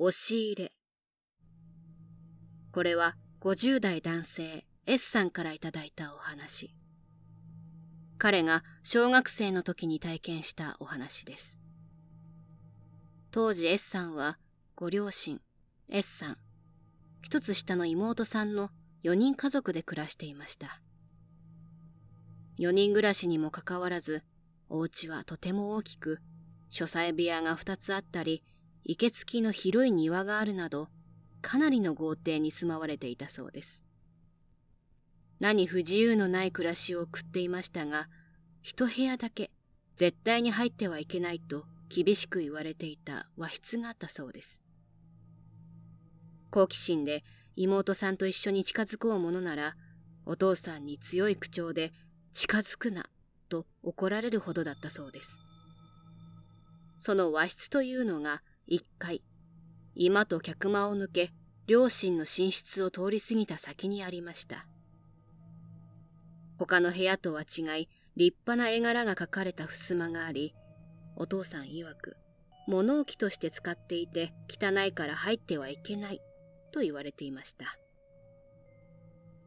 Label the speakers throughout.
Speaker 1: 押し入れ。これは50代男性 S さんからいただいたお話。彼が小学生の時に体験したお話です。当時 S さんはご両親 S さん、一つ下の妹さんの4人家族で暮らしていました。4人暮らしにもかかわらず、お家はとても大きく、書斎部屋が2つあったり、生け付きの広い庭があるなど、かなりの豪邸に住まわれていたそうです。何不自由のない暮らしを送っていましたが、一部屋だけ絶対に入ってはいけないと厳しく言われていた和室があったそうです。好奇心で妹さんと一緒に近づこうものなら、お父さんに強い口調で近づくなと怒られるほどだったそうです。その和室というのが一階、居間と客間を抜け、両親の寝室を通り過ぎた先にありました。他の部屋とは違い、立派な絵柄が描かれた襖があり、お父さん曰く、物置として使っていて汚いから入ってはいけないと言われていました。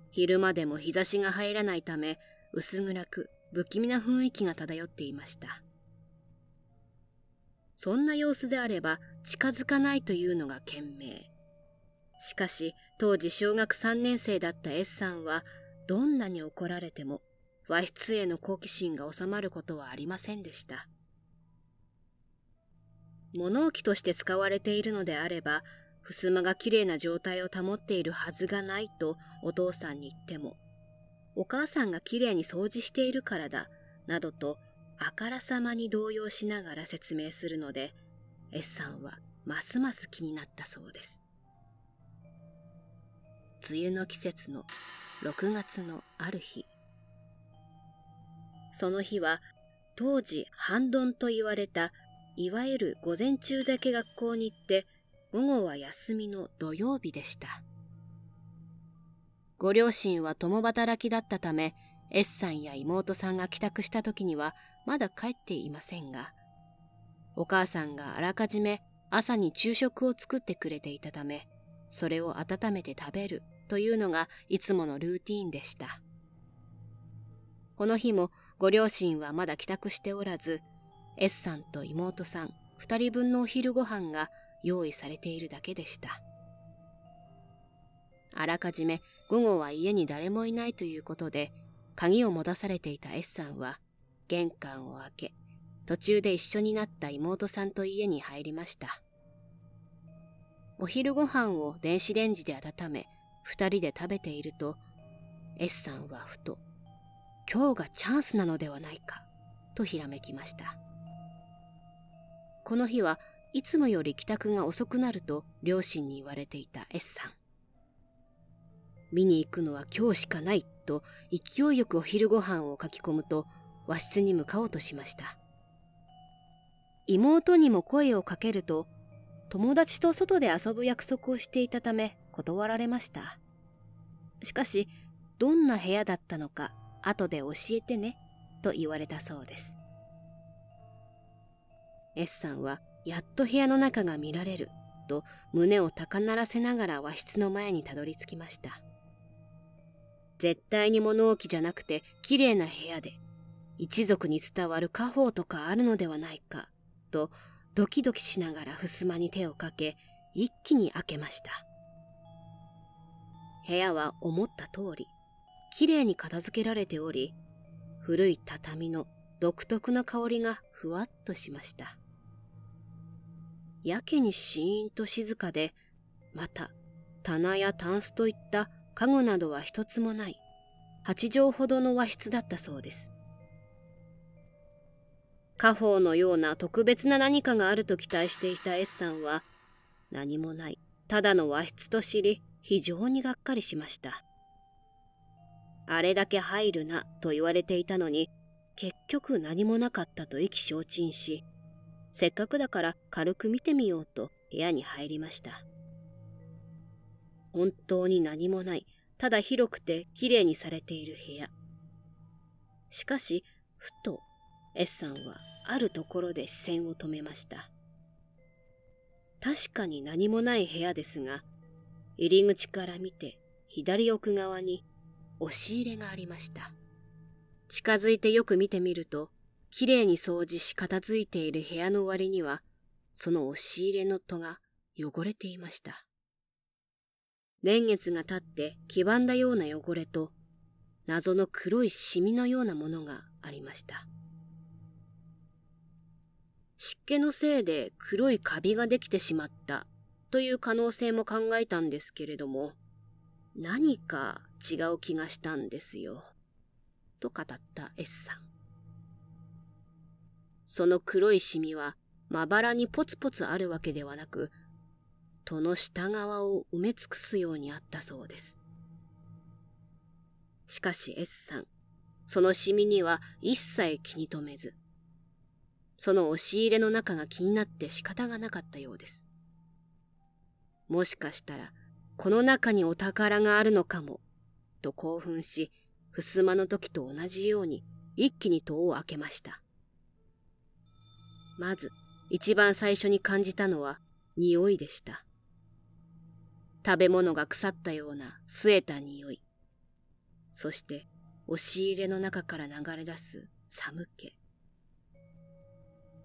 Speaker 1: 昼間でも日差しが入らないため、薄暗く不気味な雰囲気が漂っていました。そんな様子であれば近づかないというのが賢明。しかし当時小学3年生だった S さんはどんなに怒られても和室への好奇心が収まることはありませんでした。物置として使われているのであれば、襖がきれいな状態を保っているはずがないとお父さんに言っても、お母さんがきれいに掃除しているからだ、などとあからさまに動揺しながら説明するので S さんはますます気になったそうです。梅雨の季節の6月のある日。その日は当時半ドンと言われたいわゆる午前中だけ学校に行って午後は休みの土曜日でした。ご両親は共働きだったため S さんや妹さんが帰宅した時にはまだ帰っていませんが、お母さんがあらかじめ朝に昼食を作ってくれていたため、それを温めて食べるというのがいつものルーティーンでした。この日もご両親はまだ帰宅しておらず、S さんと妹さん二人分のお昼ご飯が用意されているだけでした。あらかじめ午後は家に誰もいないということで、鍵を持たされていた S さんは玄関を開け、途中で一緒になった妹さんと家に入りました。お昼ご飯を電子レンジで温め、二人で食べていると、S さんはふと、今日がチャンスなのではないか、とひらめきました。この日はいつもより帰宅が遅くなると両親に言われていた S さん。見に行くのは今日しかないと勢いよくお昼ご飯を書き込むと和室に向かおうとしました。妹にも声をかけると、友達と外で遊ぶ約束をしていたため断られました。しかし、どんな部屋だったのか後で教えてね、と言われたそうです。S さんは、やっと部屋の中が見られる、と胸を高鳴らせながら和室の前にたどり着きました。絶対に物置じゃなくて綺麗な部屋で一族に伝わる家宝とかあるのではないか、とドキドキしながら襖に手をかけ、一気に開けました。部屋は思った通り、きれいに片付けられており、古い畳の独特な香りがふわっとしました。やけにシーンと静かで、また棚やタンスといった家具などは一つもない、八畳ほどの和室だったそうです。家宝のような特別な何かがあると期待していた S さんは、何もない、ただの和室と知り、非常にがっかりしました。あれだけ入るなと言われていたのに、結局何もなかったと意気消沈し、せっかくだから軽く見てみようと部屋に入りました。本当に何もない、ただ広くてきれいにされている部屋。しかし、ふと S さんはあるところで視線を止めました。確かに何もない部屋ですが、入り口から見て左奥側に押し入れがありました。近づいてよく見てみると、きれいに掃除し片付いている部屋の割には、その押し入れの戸が汚れていました。年月が経って黄ばんだような汚れと、謎の黒いシミのようなものがありました。湿気のせいで黒いカビができてしまったという可能性も考えたんですけれども、何か違う気がしたんですよ。と語った S さん。その黒いシミはまばらにポツポツあるわけではなく、戸の下側を埋め尽くすようにあったそうです。しかし S さん、そのシミには一切気に留めず、その押し入れの中が気になって仕方がなかったようです。もしかしたら、この中にお宝があるのかも、と興奮し、襖の時と同じように一気に戸を開けました。まず、一番最初に感じたのは匂いでした。食べ物が腐ったような据えた匂い。そして、押し入れの中から流れ出す寒気。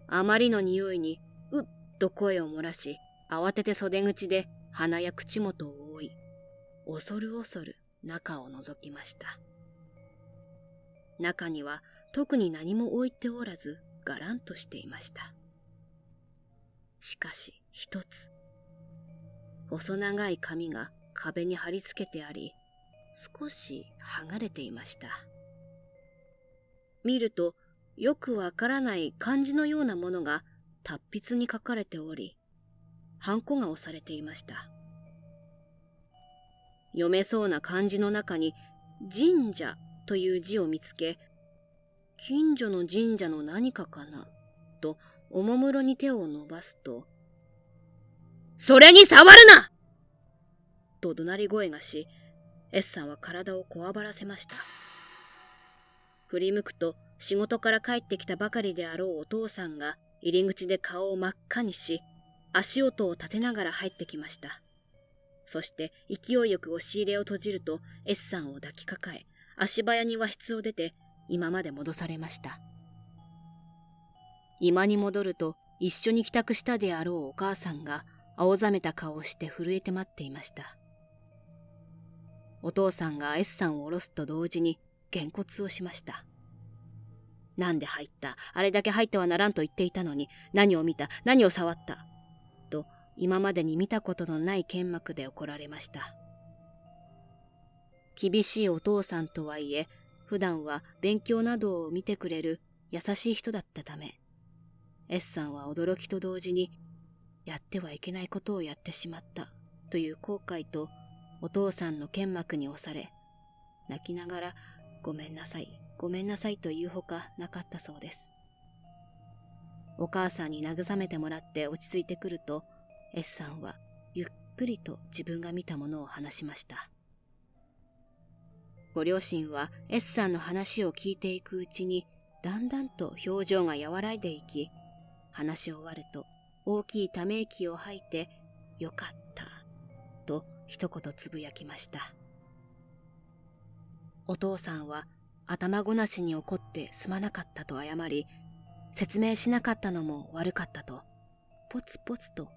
Speaker 1: あまりの匂いに、うっと声を漏らし、慌てて袖口で鼻や口元を覆い、恐る恐る中を覗きました。中には特に何も置いておらず、がらんとしていました。しかし一つ、細長い紙が壁に貼り付けてあり、少し剥がれていました。見るとよくわからない漢字のようなものが達筆に書かれており、ハンコが押されていました。読めそうな漢字の中に神社という字を見つけ、近所の神社の何かかなとおもむろに手を伸ばすと、それに触るなと怒鳴り声がし、S さんは体をこわばらせました。振り向くと仕事から帰ってきたばかりであろうお父さんが入り口で顔を真っ赤にし、足音を立てながら入ってきました。そして勢いよく押し入れを閉じると S さんを抱きかかえ、足早に和室を出て今まで戻されました。今に戻ると一緒に帰宅したであろうお母さんが青ざめた顔をして震えて待っていました。お父さんが S さんを下ろすと同時にげんこつをしました。なんで入った？あれだけ入ってはならんと言っていたのに、何を見た？何を触った？と、今までに見たことのない剣幕で怒られました。厳しいお父さんとはいえ、普段は勉強などを見てくれる優しい人だったため、S さんは驚きと同時に、やってはいけないことをやってしまったという後悔と、お父さんの剣幕に押され、泣きながら、ごめんなさい、ごめんなさいというほかなかったそうです。お母さんに慰めてもらって落ち着いてくると、S さんはゆっくりと自分が見たものを話しました。ご両親は S さんの話を聞いていくうちに、だんだんと表情が和らいでいき、話し終わると大きいため息を吐いて、よかった、と一言つぶやきました。お父さんは頭ごなしに怒ってすまなかったと謝り、説明しなかったのも悪かったと、ポツポツと語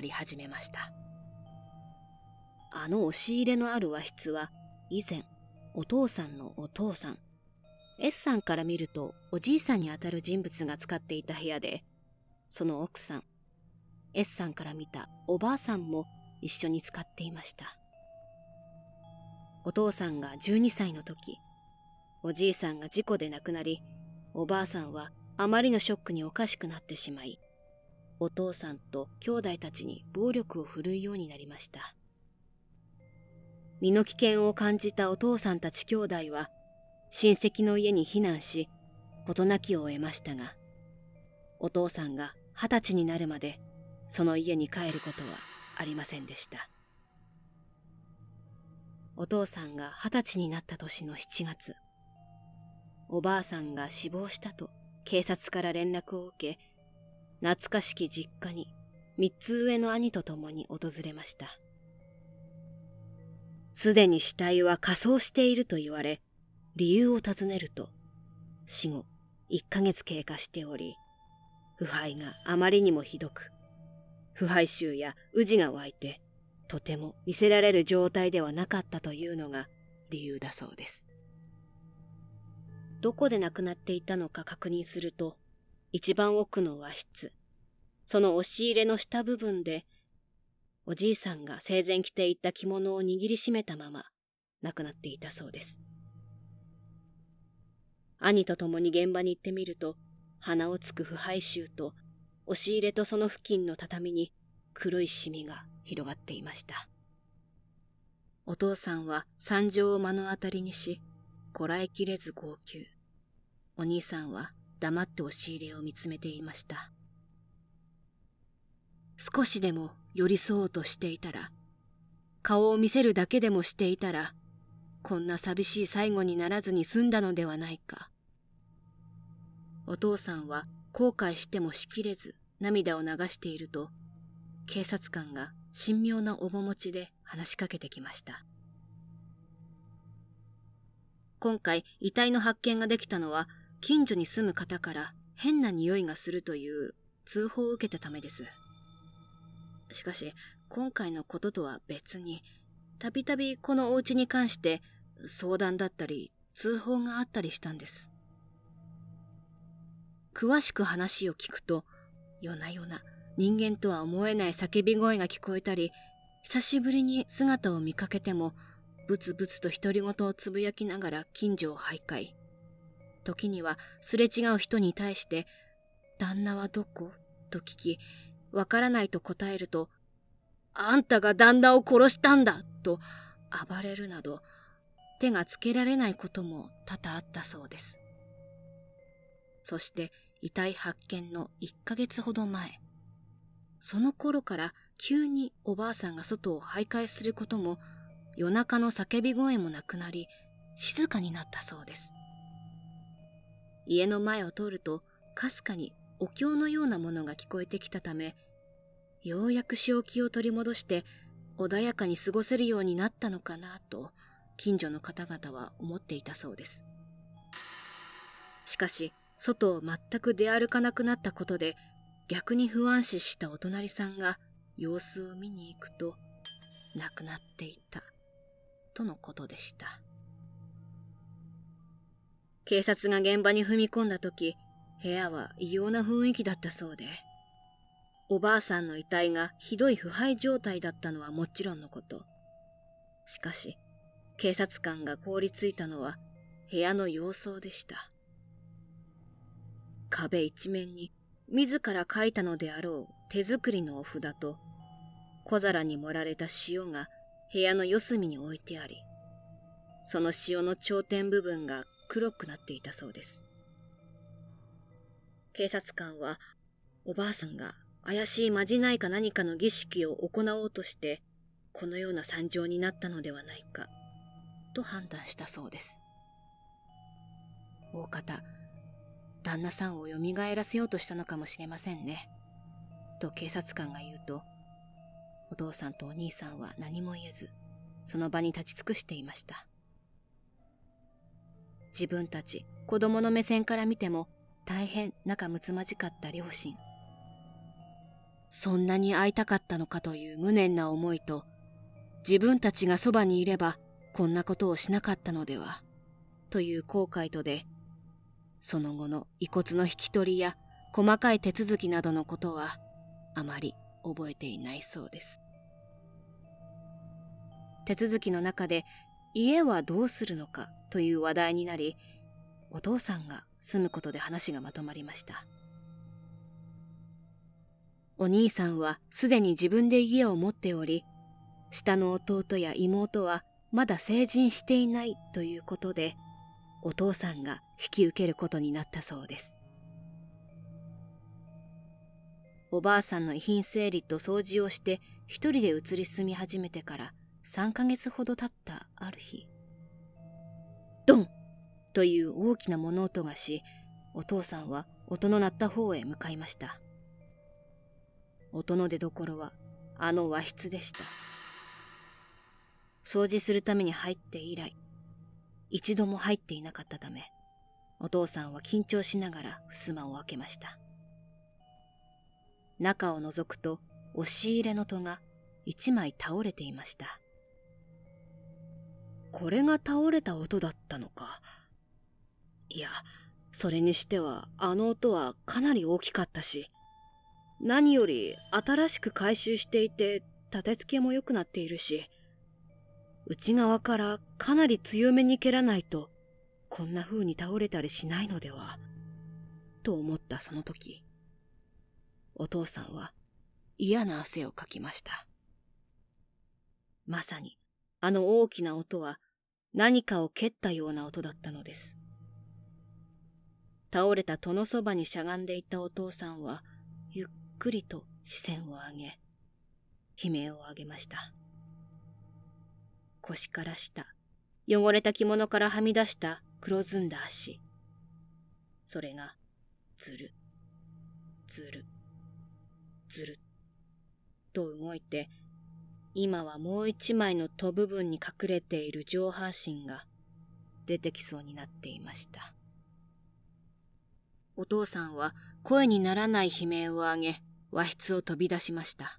Speaker 1: り始めました。あの押し入れのある和室は、以前、お父さんのお父さん、S さんから見るとおじいさんにあたる人物が使っていた部屋で、その奥さん、S さんから見たおばあさんも一緒に使っていました。お父さんが12歳の時、おじいさんが事故で亡くなり、おばあさんはあまりのショックにおかしくなってしまい、お父さんと兄弟たちに暴力を振るうようになりました。身の危険を感じたお父さんたち兄弟は、親戚の家に避難し、事なきを得ましたが、お父さんが二十歳になるまで、その家に帰ることはありませんでした。お父さんが二十歳になった年の7月、おばあさんが死亡したと警察から連絡を受け、懐かしき実家に三つ上の兄と共に訪れました。すでに死体は仮装していると言われ、理由を尋ねると、死後1ヶ月経過しており、腐敗があまりにもひどく、腐敗臭や宇治が湧いて、とても見せられる状態ではなかったというのが理由だそうです。どこで亡くなっていたのか確認すると、一番奥の和室、その押し入れの下部分で、おじいさんが生前着ていた着物を握りしめたまま亡くなっていたそうです。兄と共に現場に行ってみると、鼻をつく腐敗臭と、押し入れとその付近の畳に黒いシミが広がっていました。お父さんは惨状を目の当たりにし、こらえきれず号泣。お兄さんは黙って押し入れを見つめていました。少しでも寄り添おうとしていたら、顔を見せるだけでもしていたら、こんな寂しい最後にならずに済んだのではないか。お父さんは後悔してもしきれず涙を流していると、警察官が神妙な面持ちで話しかけてきました。今回遺体の発見ができたのは近所に住む方から変な匂いがするという通報を受けたためです。しかし今回のこととは別にたびたびこのお家に関して相談だったり通報があったりしたんです。詳しく話を聞くと、夜な夜な人間とは思えない叫び声が聞こえたり、久しぶりに姿を見かけても、ブツブツと独り言をつぶやきながら近所を徘徊。時にはすれ違う人に対して、旦那はどこ？と聞き、わからないと答えると、あんたが旦那を殺したんだと暴れるなど、手がつけられないことも多々あったそうです。そして遺体発見の1ヶ月ほど前。その頃から急におばあさんが外を徘徊することも夜中の叫び声もなくなり静かになったそうです。家の前を通るとかすかにお経のようなものが聞こえてきたためようやく正気を取り戻して穏やかに過ごせるようになったのかなと近所の方々は思っていたそうです。しかし外を全く出歩かなくなったことで逆に不安視したお隣さんが様子を見に行くと亡くなっていたとのことでした警察が現場に踏み込んだ時部屋は異様な雰囲気だったそうで。おばあさんの遺体がひどい腐敗状態だったのはもちろんのこと。しかし警察官が凍りついたのは部屋の様相でした。壁一面に自ら書いたのであろう手作りのお札と小皿に盛られた塩が部屋の四隅に置いてあり、その塩の頂点部分が黒くなっていたそうです。警察官はおばあさんが怪しいまじないか何かの儀式を行おうとしてこのような惨状になったのではないかと判断したそうです。大方旦那さんを蘇らせようとしたのかもしれませんね。と警察官が言うと、お父さんとお兄さんは何も言えず、その場に立ち尽くしていました。自分たち子供の目線から見ても大変仲睦まじかった両親。そんなに会いたかったのかという無念な思いと、自分たちがそばにいればこんなことをしなかったのでは、という後悔とでその後の遺骨の引き取りや細かい手続きなどのことはあまり覚えていないそうです。手続きの中で家はどうするのか？という話題になり、お父さんが住むことで話がまとまりました。お兄さんはすでに自分で家を持っており、下の弟や妹はまだ成人していないということで、お父さんが引き受けることになったそうです。おばあさんの遺品整理と掃除をして一人で移り住み始めてから3ヶ月ほど経ったある日、ドンという大きな物音がし、お父さんは音の鳴った方へ向かいました。音の出どころはあの和室でした。掃除するために入って以来、一度も入っていなかったため、お父さんは緊張しながら襖を開けました。中を覗くと、押し入れの戸が一枚倒れていました。これが倒れた音だったのか。いや、それにしてはあの音はかなり大きかったし、何より新しく回収していて立て付けも良くなっているし、内側からかなり強めに蹴らないとこんな風に倒れたりしないのではと思ったその時お父さんは嫌な汗をかきましたまさにあの大きな音は何かを蹴ったような音だったのです倒れた戸のそばにしゃがんでいたお父さんはゆっくりと視線を上げ悲鳴を上げました腰から下、汚れた着物からはみ出した黒ずんだ足。それが、ずる、ずる、ずる、と動いて、今はもう一枚の戸部分に隠れている上半身が出てきそうになっていました。お父さんは声にならない悲鳴を上げ、和室を飛び出しました。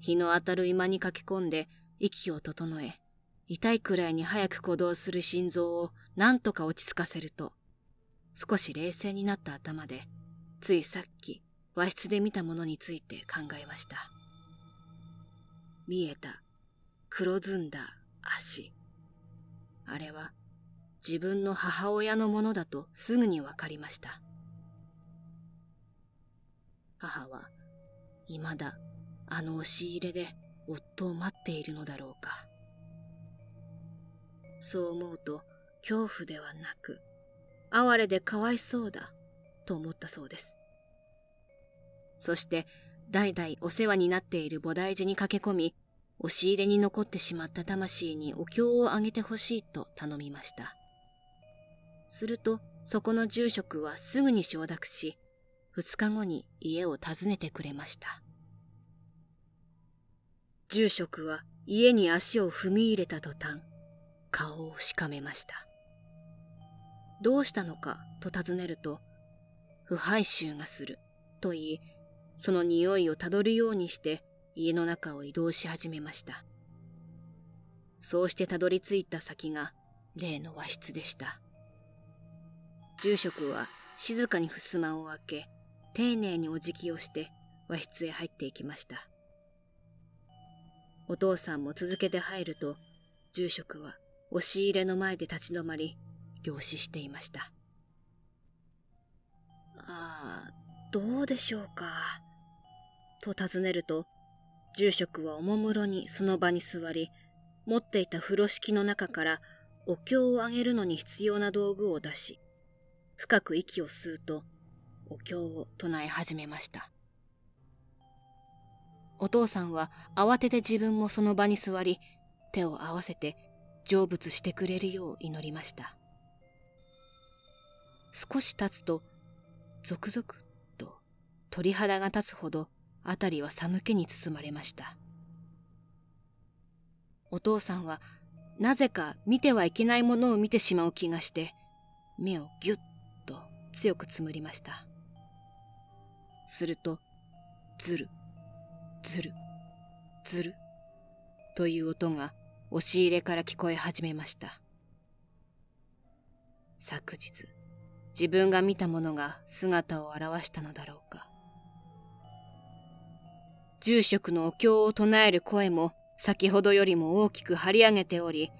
Speaker 1: 日の当たる居間に駆け込んで息を整え、痛いくらいに早く鼓動する心臓を何とか落ち着かせると、少し冷静になった頭で、ついさっき和室で見たものについて考えました。見えた黒ずんだ足。あれは自分の母親のものだとすぐにわかりました。母は未だあの押し入れで夫を待っているのだろうか。そう思うと恐怖ではなく、哀れでかわいそうだと思ったそうです。そして代々お世話になっている菩提寺に駆け込み、押し入れに残ってしまった魂にお経をあげてほしいと頼みました。すると、そこの住職はすぐに承諾し、二日後に家を訪ねてくれました。住職は家に足を踏み入れた途端、顔をしかめました。どうしたのかと尋ねると、腐敗臭がすると言い、その匂いをたどるようにして家の中を移動し始めました。そうしてたどり着いた先が例の和室でした。住職は静かに襖を開け、丁寧にお辞儀をして和室へ入っていきました。お父さんも続けて入ると、住職は押し入れの前で立ち止まり、凝視していました。ああ、どうでしょうか。と尋ねると、住職はおもむろにその場に座り、持っていた風呂敷の中からお経をあげるのに必要な道具を出し、深く息を吸うと、お経を唱え始めました。お父さんは慌てて自分もその場に座り、手を合わせて成仏してくれるよう祈りました。少し経つと、ゾクゾクと鳥肌が立つほど辺りは寒気に包まれました。お父さんはなぜか見てはいけないものを見てしまう気がして、目をぎゅっと強くつむりました。すると、ずるずる、ずる、という音が押し入れから聞こえ始めました。昨日、自分が見たものが姿を現したのだろうか。住職のお経を唱える声も先ほどよりも大きく張り上げており、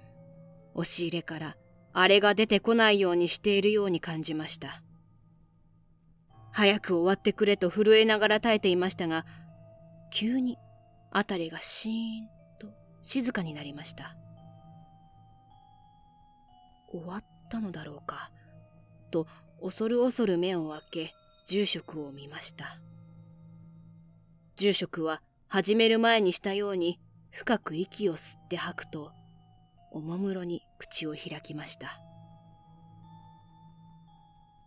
Speaker 1: 押し入れからあれが出てこないようにしているように感じました。早く終わってくれと震えながら耐えていましたが、急に辺りがシーンと静かになりました。終わったのだろうか、と恐る恐る目を開け住職を見ました。住職は始める前にしたように深く息を吸って吐くと、おもむろに口を開きました。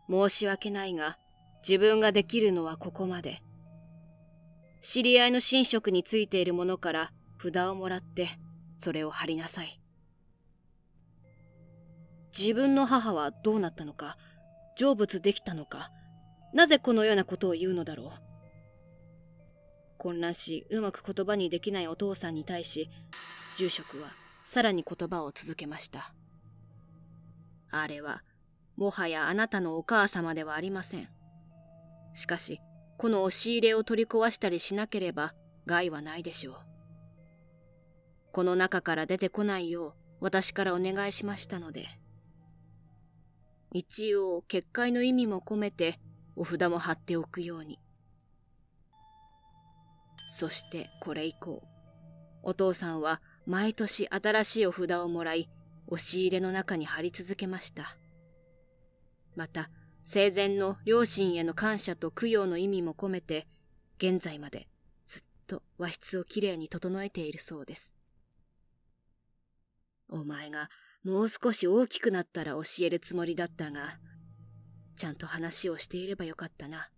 Speaker 1: 申し訳ないが、自分ができるのはここまで。知り合いの神職についているものから札をもらってそれを貼りなさい。自分の母はどうなったのか、成仏できたのか、なぜこのようなことを言うのだろう。混乱し、うまく言葉にできないお父さんに対し、住職はさらに言葉を続けました。あれは、もはやあなたのお母様ではありません。しかし、この押し入れを取り壊したりしなければ害はないでしょう。この中から出てこないよう私からお願いしましたので。一応結界の意味も込めてお札も貼っておくように。そしてこれ以降、お父さんは毎年新しいお札をもらい、押し入れの中に貼り続けました。また、生前の両親への感謝と供養の意味も込めて、現在までずっと和室をきれいに整えているそうです。お前がもう少し大きくなったら教えるつもりだったが、ちゃんと話をしていればよかったな。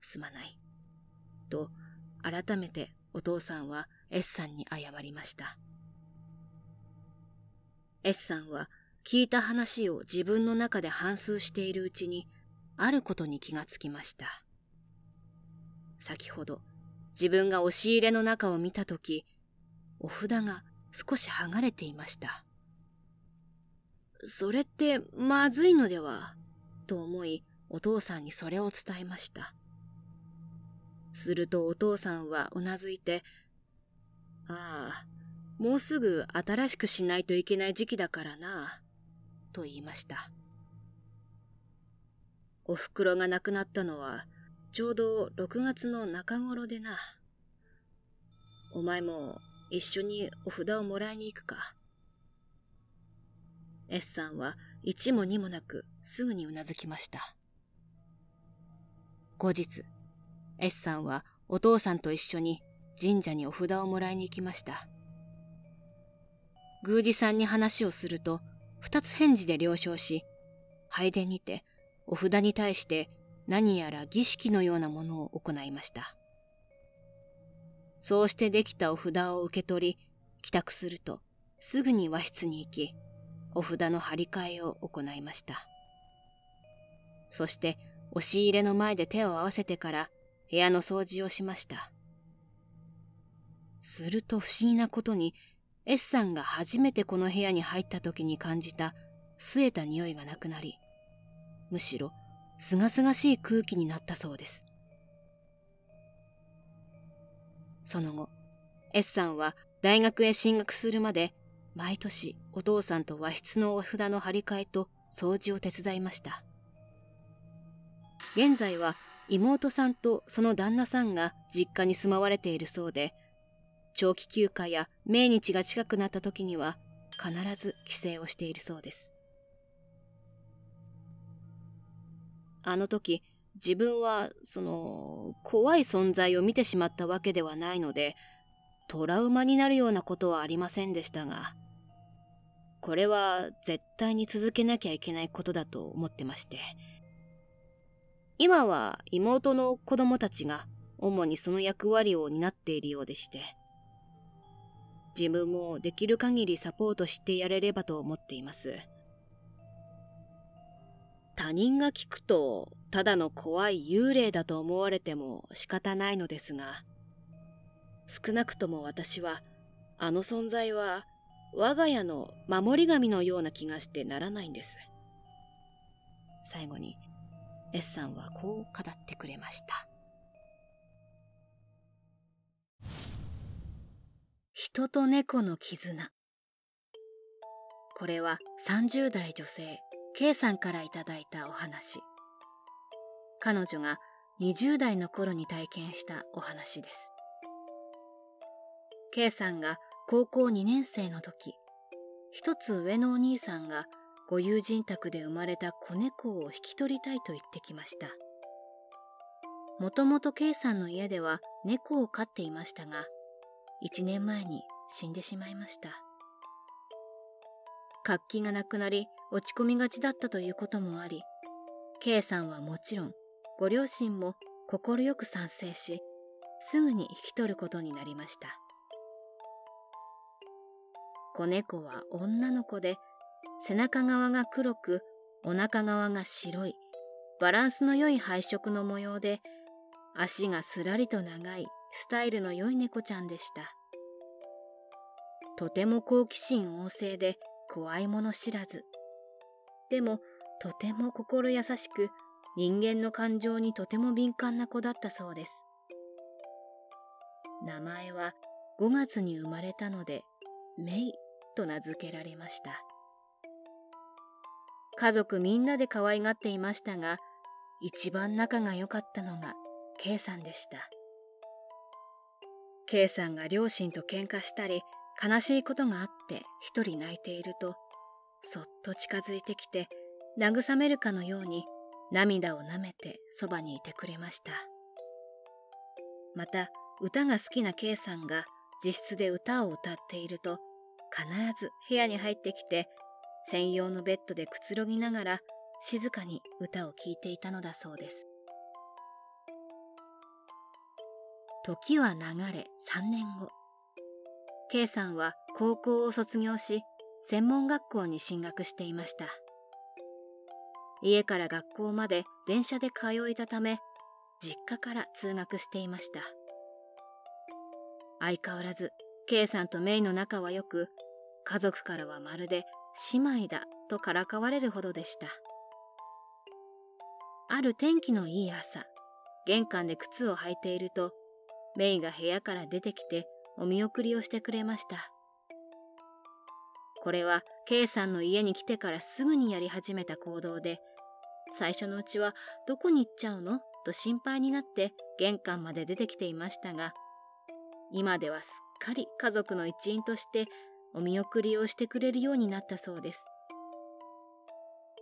Speaker 1: すまない。と、改めてお父さんは S さんに謝りました。S さんは聞いた話を自分の中で反芻しているうちに、あることに気がつきました。先ほど自分が押し入れの中を見たとき、お札が少し剥がれていました。それってまずいのでは？と思い、お父さんにそれを伝えました。するとお父さんはうなずいて、ああ、もうすぐ新しくしないといけない時期だからな、と言いました。お袋が亡くなったのは、ちょうど6月の中頃でな。お前も一緒にお札をもらいに行くか。S さんは一も二もなくすぐにうなずきました。後日、S さんはお父さんと一緒に神社にお札をもらいに行きました。宮司さんに話をすると、二つ返事で了承し、拝殿にてお札に対して何やら儀式のようなものを行いました。そうしてできたお札を受け取り、帰宅するとすぐに和室に行き、お札の張り替えを行いました。そして押し入れの前で手を合わせてから部屋の掃除をしました。すると不思議なことに S さんが初めてこの部屋に入った時に感じた据えた匂いがなくなり、むしろ、すがすがしい空気になったそうです。その後、S さんは大学へ進学するまで、毎年お父さんと和室のお札の張り替えと掃除を手伝いました。現在は妹さんとその旦那さんが実家に住まわれているそうで、長期休暇や命日が近くなった時には必ず帰省をしているそうです。あの時、自分は、その、怖い存在を見てしまったわけではないので、トラウマになるようなことはありませんでしたが、これは絶対に続けなきゃいけないことだと思ってまして。今は妹の子供たちが主にその役割を担っているようでして、自分もできる限りサポートしてやれればと思っています。他人が聞くとただの怖い幽霊だと思われても仕方ないのですが、少なくとも私はあの存在は我が家の守り神のような気がしてならないんです。最後に S さんはこう語ってくれました。人と猫の絆。これは30代女性 K さんからいただいたお話。彼女が20代の頃に体験したお話です。K さんが高校2年生の時、一つ上のお兄さんがご友人宅で生まれた子猫を引き取りたいと言ってきました。もともと K さんの家では猫を飼っていましたが、1年前に死んでしまいました。活気がなくなり落ち込みがちだったということもあり K さんはもちろんご両親も快く賛成しすぐに引き取ることになりました。子猫は女の子で、背中側が黒く、お腹側が白い、バランスの良い配色の模様で、足がすらりと長いスタイルの良い猫ちゃんでした。とても好奇心旺盛で怖いもの知らず。でも、とても心優しく、人間の感情にとても敏感な子だったそうです。名前は5月に生まれたので、メイと名付けられました。家族みんなで可愛がっていましたが、一番仲が良かったのが K さんでした。K さんが両親と喧嘩したり、悲しいことがあって一人泣いていると、そっと近づいてきて、慰めるかのように涙をなめてそばにいてくれました。また、歌が好きな K さんが自室で歌を歌っていると、必ず部屋に入ってきて専用のベッドでくつろぎながら静かに歌を聴いていたのだそうです。時は流れ3年後。K さんは高校を卒業し専門学校に進学していました。家から学校まで電車で通いたため実家から通学していました。相変わらず K さんとメイの仲は良く、家族からはまるで姉妹だとからかわれるほどでした。ある天気のいい朝、玄関で靴を履いていると、メイが部屋から出てきてお見送りをしてくれました。これは K さんの家に来てからすぐにやり始めた行動で、最初のうちはどこに行っちゃうの？と心配になって玄関まで出てきていましたが、今ではすっかり家族の一員としてお見送りをしてくれるようになったそうです。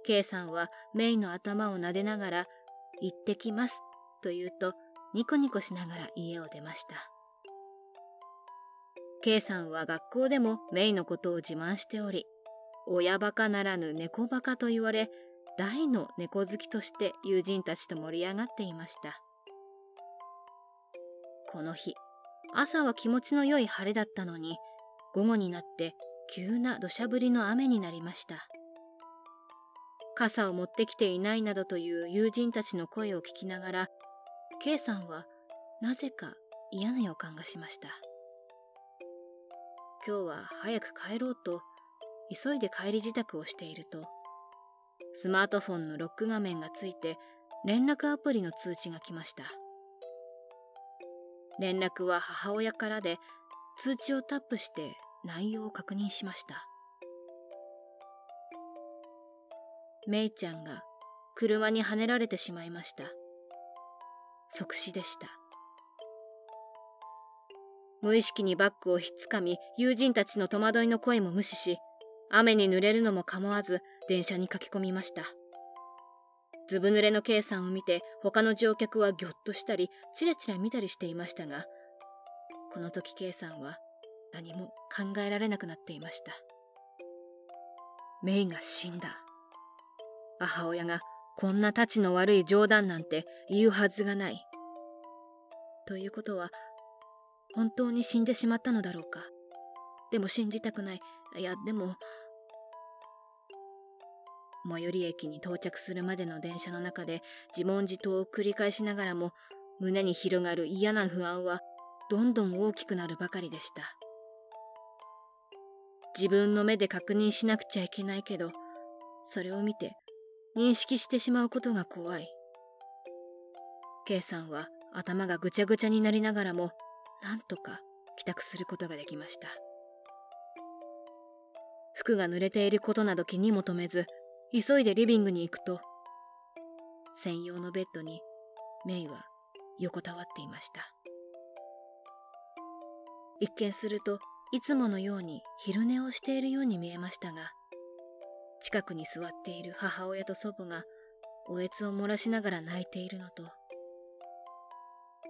Speaker 1: K さんはメイの頭を撫でながら、行ってきますと言うと、ニコニコしながら家を出ました。K さんは学校でもメイのことを自慢しており、親バカならぬ猫バカと言われ、大の猫好きとして友人たちと盛り上がっていました。この日、朝は気持ちの良い晴れだったのに、午後になって急な土砂降りの雨になりました。傘を持ってきていないなどという友人たちの声を聞きながら、K さんはなぜか嫌な予感がしました。今日は早く帰ろうと、急いで帰り支度をしていると、スマートフォンのロック画面がついて連絡アプリの通知が来ました。連絡は母親からで通知をタップして内容を確認しました。メイちゃんが車にはねられてしまいました。即死でした。無意識にバッグをひっつかみ、友人たちの戸惑いの声も無視し、雨に濡れるのも構わず電車に駆け込みました。ずぶ濡れの K さんを見て他の乗客はぎょっとしたりチラチラ見たりしていましたがこの時 K さんは何も考えられなくなっていました。メイが死んだ。母親がこんなたちの悪い冗談なんて言うはずがない。ということは本当に死んでしまったのだろうか。でも信じたくない。いやでも最寄り駅に到着するまでの電車の中で自問自答を繰り返しながらも胸に広がる嫌な不安はどんどん大きくなるばかりでした。自分の目で確認しなくちゃいけないけど、それを見て認識してしまうことが怖い。K さんは頭がぐちゃぐちゃになりながらも、なんとか帰宅することができました。服が濡れていることなど気にも留めず、急いでリビングに行くと、専用のベッドにメイは横たわっていました。一見するといつものように昼寝をしているように見えましたが、近くに座っている母親と祖母がおえつを漏らしながら泣いているのと、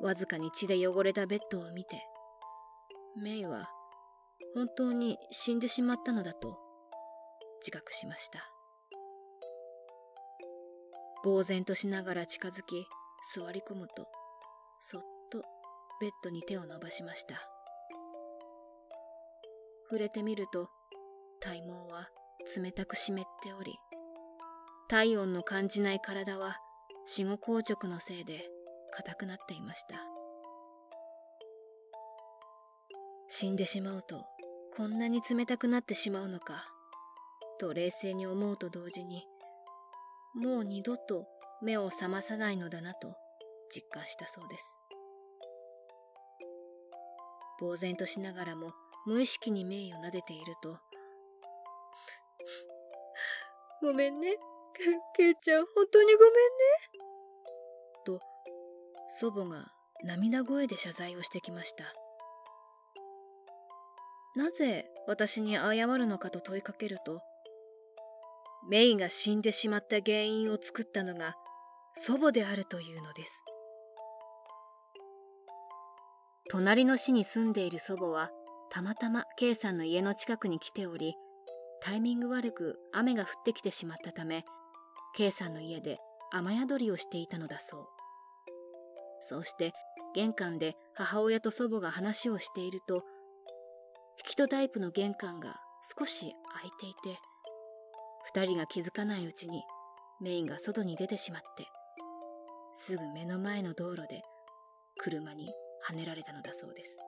Speaker 1: わずかに血で汚れたベッドを見て、メイは本当に死んでしまったのだと自覚しました。呆然としながら近づき、座り込むと、そっとベッドに手を伸ばしました。触れてみると、体毛は冷たく湿っており、体温の感じない体は死後硬直のせいで硬くなっていました。死んでしまうとこんなに冷たくなってしまうのか、と冷静に思うと同時に、もう二度と目を覚まさないのだなと実感したそうです。呆然としながらも無意識に名を撫でていると、ごめんね、けいちゃん、本当にごめんね。と、祖母が涙声で謝罪をしてきました。なぜ私に謝るのかと問いかけると、メイが死んでしまった原因を作ったのが祖母であるというのです。隣の市に住んでいる祖母はたまたま K さんの家の近くに来ておりタイミング悪く雨が降ってきてしまったため K さんの家で雨宿りをしていたのだそう。そうして玄関で母親と祖母が話をしていると引き戸タイプの玄関が少し開いていて二人が気づかないうちにメインが外に出てしまってすぐ目の前の道路で車にはねられたのだそうです。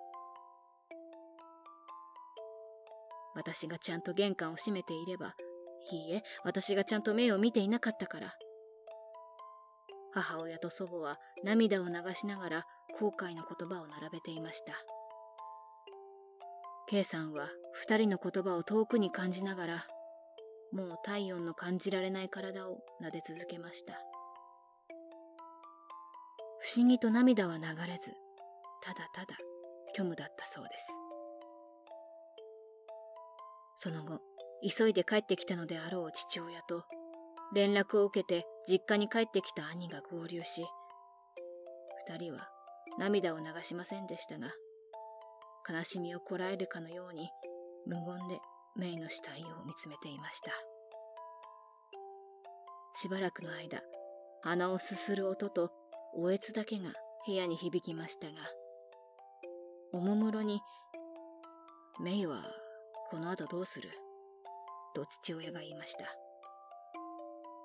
Speaker 1: 私がちゃんと玄関を閉めていればいいえ私がちゃんと目を見ていなかったから。母親と祖母は涙を流しながら後悔の言葉を並べていました。K さんは二人の言葉を遠くに感じながらもう体温の感じられない体を撫で続けました。不思議と涙は流れずただただ虚無だったそうです。その後急いで帰ってきたのであろう父親と連絡を受けて実家に帰ってきた兄が合流し二人は涙を流しませんでしたが悲しみをこらえるかのように無言でメイの死体を見つめていました。しばらくの間鼻をすする音とおえつだけが部屋に響きましたがおもむろに「メイはこの後どうする?」と父親が言いました。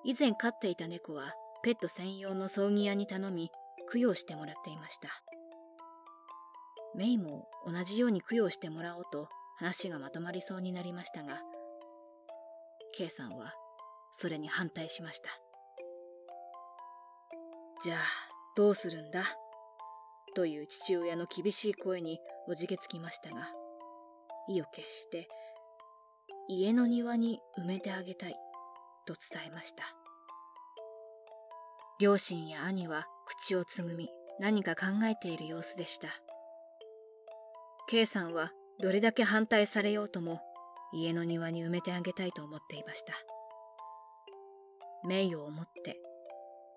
Speaker 1: 以前飼っていた猫はペット専用の葬儀屋に頼み供養してもらっていました。メイも同じように供養してもらおうと話がまとまりそうになりましたが K さんはそれに反対しました。じゃあどうするんだ？という父親の厳しい声におじけつきましたが意を決して家の庭に埋めてあげたいと伝えました。両親や兄は口をつぐみ何か考えている様子でした。K さんはどれだけ反対されようとも家の庭に埋めてあげたいと思っていました。名誉を持って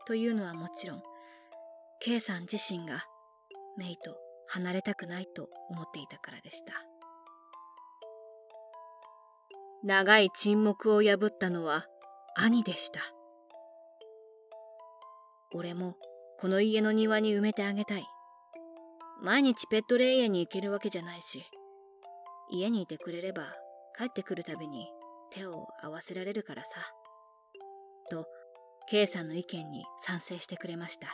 Speaker 1: というのはもちろん K さん自身がメイと離れたくないと思っていたからでした。長い沈黙を破ったのは兄でした。俺もこの家の庭に埋めてあげたい。毎日ペットレイヤーに行けるわけじゃないし家にいてくれれば帰ってくるたびに手を合わせられるからさ。と K さんの意見に賛成してくれました。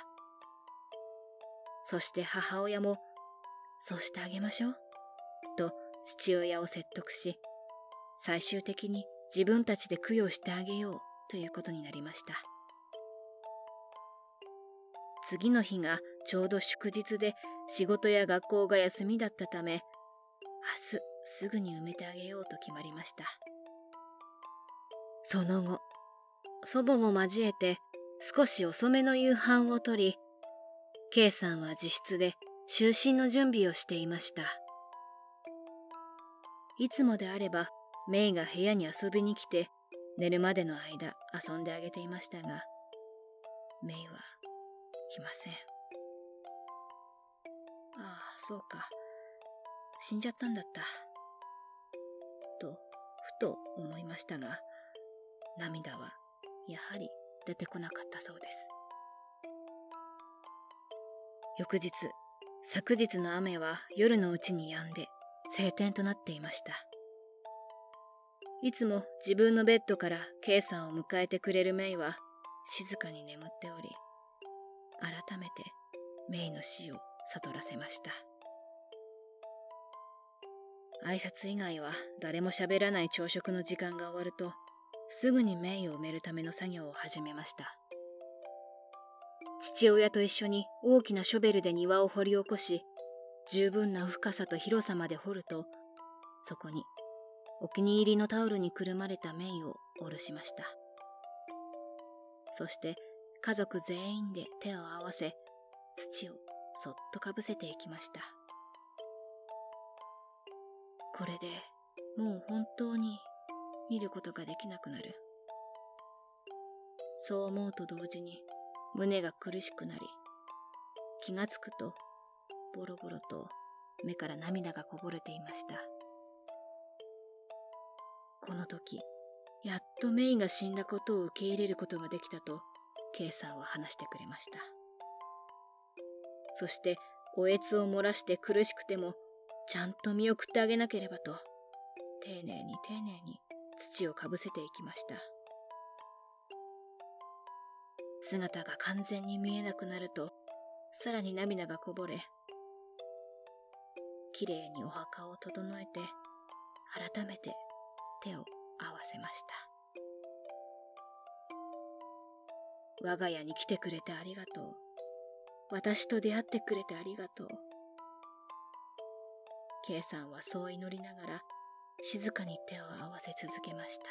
Speaker 1: そして母親もそうしてあげましょう。と父親を説得し最終的に自分たちで供養してあげようということになりました。次の日がちょうど祝日で仕事や学校が休みだったため明日すぐに埋めてあげようと決まりました。その後祖母も交えて少し遅めの夕飯をとり K さんは自室で就寝の準備をしていました。いつもであればメイが部屋に遊びに来て寝るまでの間遊んであげていましたがメイは来ません。ああそうか。死んじゃったんだった。とふと思いましたが涙はやはり出てこなかったそうです。翌日昨日の雨は夜のうちに止んで晴天となっていました。いつも自分のベッドから K さんを迎えてくれるメイは静かに眠っており改めてメイの死を悟らせました。挨拶以外は誰も喋らない朝食の時間が終わるとすぐにメイを埋めるための作業を始めました。父親と一緒に大きなショベルで庭を掘り起こし十分な深さと広さまで掘るとそこにお気に入りのタオルにくるまれたメイを下ろしました。そして家族全員で手を合わせ土をそっとかぶせていきました。これでもう本当に見ることができなくなる。そう思うと同時に胸が苦しくなり気がつくとボロボロと目から涙がこぼれていました。この時やっとメイが死んだことを受け入れることができたと K さんは話してくれました。そしておえつを漏らして苦しくてもちゃんと見送ってあげなければと丁寧に丁寧に土をかぶせていきました。姿が完全に見えなくなるとさらに涙がこぼれきれいにお墓を整えて改めて手を合わせました。我が家に来てくれてありがとう。私と出会ってくれてありがとう。K さんはそう祈りながら静かに手を合わせ続けました。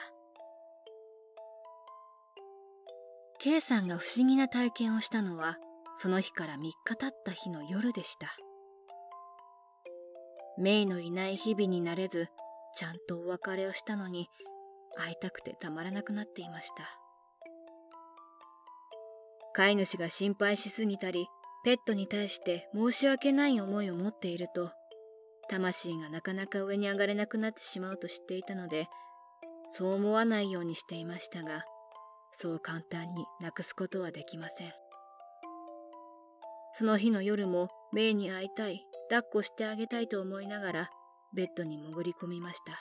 Speaker 1: K さんが不思議な体験をしたのはその日から3日経った日の夜でした。メイのいない日々になれずちゃんとお別れをしたのに会いたくてたまらなくなっていました。飼い主が心配しすぎたりペットに対して申し訳ない思いを持っていると魂がなかなか上に上がれなくなってしまうと知っていたのでそう思わないようにしていましたがそう簡単になくすことはできません。その日の夜もメイに会いたい抱っこしてあげたいと思いながらベッドに潜り込みました。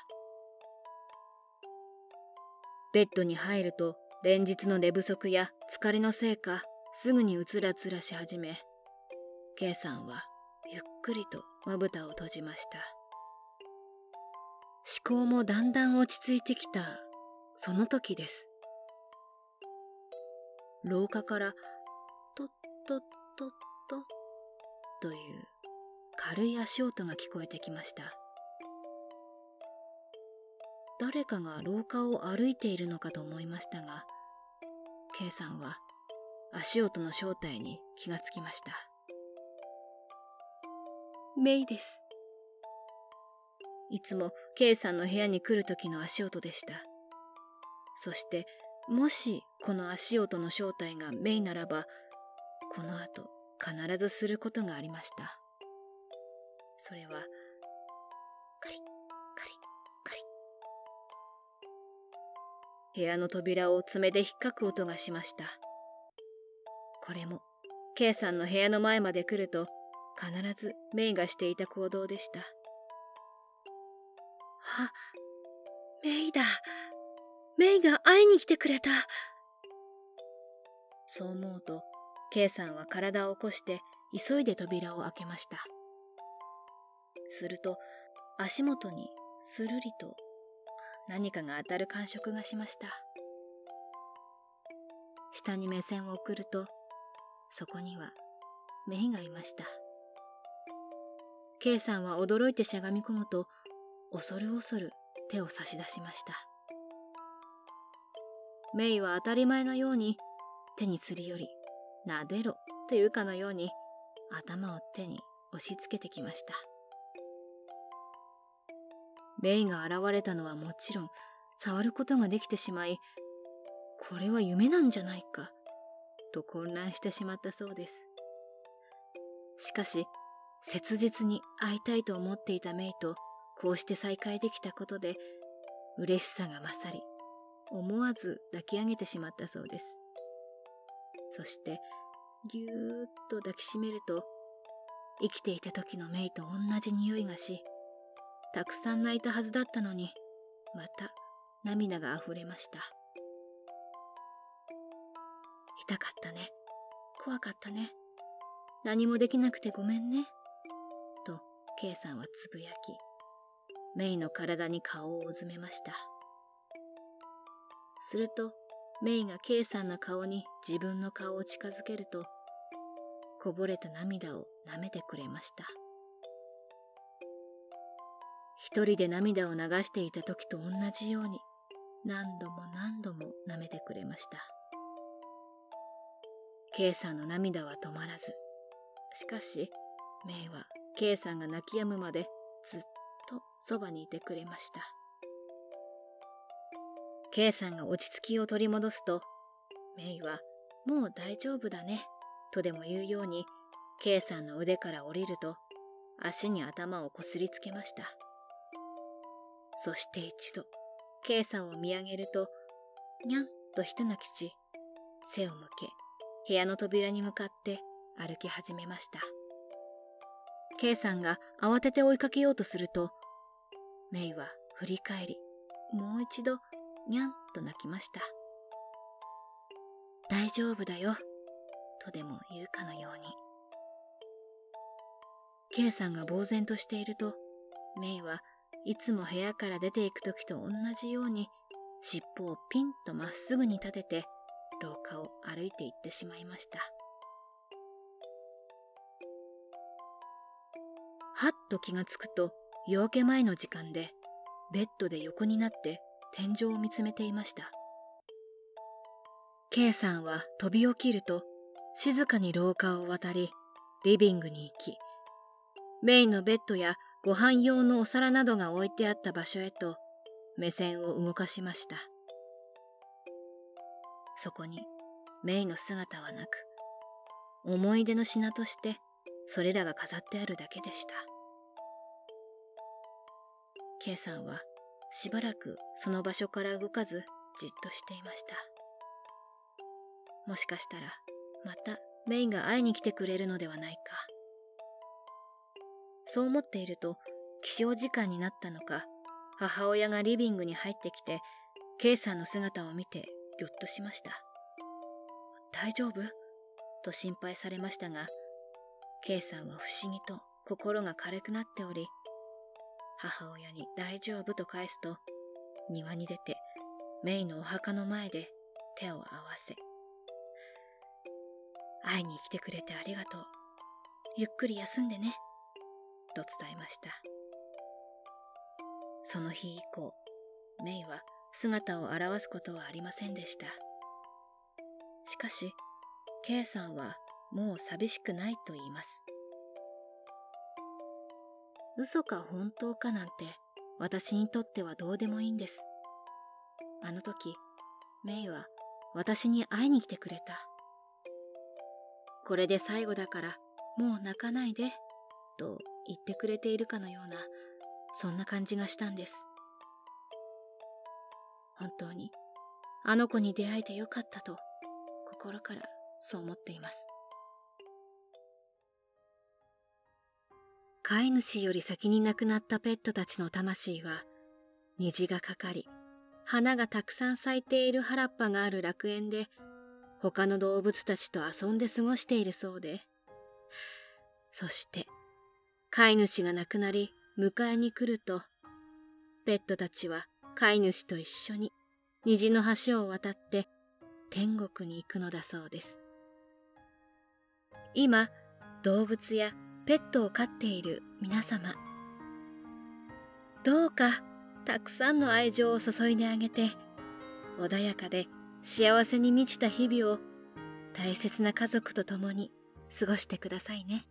Speaker 1: ベッドに入ると連日の寝不足や疲れのせいかすぐにうつらつらし始め K さんはゆっくりとまぶたを閉じました。思考もだんだん落ち着いてきたその時です。廊下からトットットットという軽い足音が聞こえてきました。誰かが廊下を歩いているのかと思いましたが K さんは足音の正体に気がつきました。メイです。いつも K さんの部屋に来る時の足音でした。そしてもしこの足音の正体がメイならばこの後必ずすることがありました。それは部屋の扉を爪で引っかく音がしました。これも K さんの部屋の前まで来ると必ずメイがしていた行動でした。あメイだ。メイが会いに来てくれた。そう思うと K さんは体を起こして急いで扉を開けました。すると足元にするりと何かが当たる感触がしました。下に目線を送るとそこにはメイがいました。K さんは驚いてしゃがみ込むと恐る恐る手を差し出しました。メイは当たり前のように手にすり寄りなでろというかのように頭を手に押し付けてきました。メイが現れたのはもちろん触ることができてしまいこれは夢なんじゃないかと混乱してしまったそうです。しかし切実に会いたいと思っていたメイとこうして再会できたことで嬉しさが勝り思わず抱き上げてしまったそうです。そしてぎゅーっと抱きしめると生きていた時のメイと同じ匂いがし、たくさん泣いたはずだったのに、また涙が溢れました。痛かったね。怖かったね。何もできなくてごめんね。と、K さんはつぶやき、メイの体に顔をうずめました。すると、メイが K さんの顔に自分の顔を近づけると、こぼれた涙を舐めてくれました。一人で涙を流していた時と同じように、何度も何度も舐めてくれました。K さんの涙は止まらず、しかし、メイは K さんが泣き止むまでずっとそばにいてくれました。K さんが落ち着きを取り戻すと、メイはもう大丈夫だね、とでも言うように、K さんの腕から降りると、足に頭をこすりつけました。そして一度、K さんを見上げると、にゃんと一泣きし、背を向け、部屋の扉に向かって歩き始めました。K さんが慌てて追いかけようとすると、メイは振り返り、もう一度、にゃんと泣きました。大丈夫だよ、とでも言うかのように。K さんが呆然としていると、メイはいつも部屋から出ていく時と同じように、尻尾をピンとまっすぐに立てて、廊下を歩いて行ってしまいました。はっと気がつくと夜明け前の時間でベッドで横になって天井を見つめていました K さんは飛び起きると静かに廊下を渡りリビングに行きメインのベッドやご飯用のお皿などが置いてあった場所へと目線を動かしました。そこにメイの姿はなく思い出の品としてそれらが飾ってあるだけでした。K さんはしばらくその場所から動かずじっとしていました。もしかしたらまたメイが会いに来てくれるのではないか。そう思っていると起床時間になったのか母親がリビングに入ってきて K さんの姿を見てぎょっとしました大丈夫？と心配されましたが K さんは不思議と心が軽くなっており母親に大丈夫と返すと、庭に出て、メイのお墓の前で手を合わせ、会いに来てくれてありがとう。ゆっくり休んでね。と伝えました。その日以降、メイは姿を現すことはありませんでした。しかし、K さんはもう寂しくないと言います。嘘か本当かなんて私にとってはどうでもいいんです。あの時、メイは私に会いに来てくれた。これで最後だからもう泣かないで、と言ってくれているかのような、そんな感じがしたんです。本当に、あの子に出会えてよかったと、心からそう思っています。飼い主より先に亡くなったペットたちの魂は虹がかかり花がたくさん咲いている原っぱがある楽園で他の動物たちと遊んで過ごしているそうでそして飼い主が亡くなり迎えに来るとペットたちは飼い主と一緒に虹の橋を渡って天国に行くのだそうです今動物やペットを飼っている皆様どうかたくさんの愛情を注いであげて穏やかで幸せに満ちた日々を大切な家族と共に過ごしてくださいね。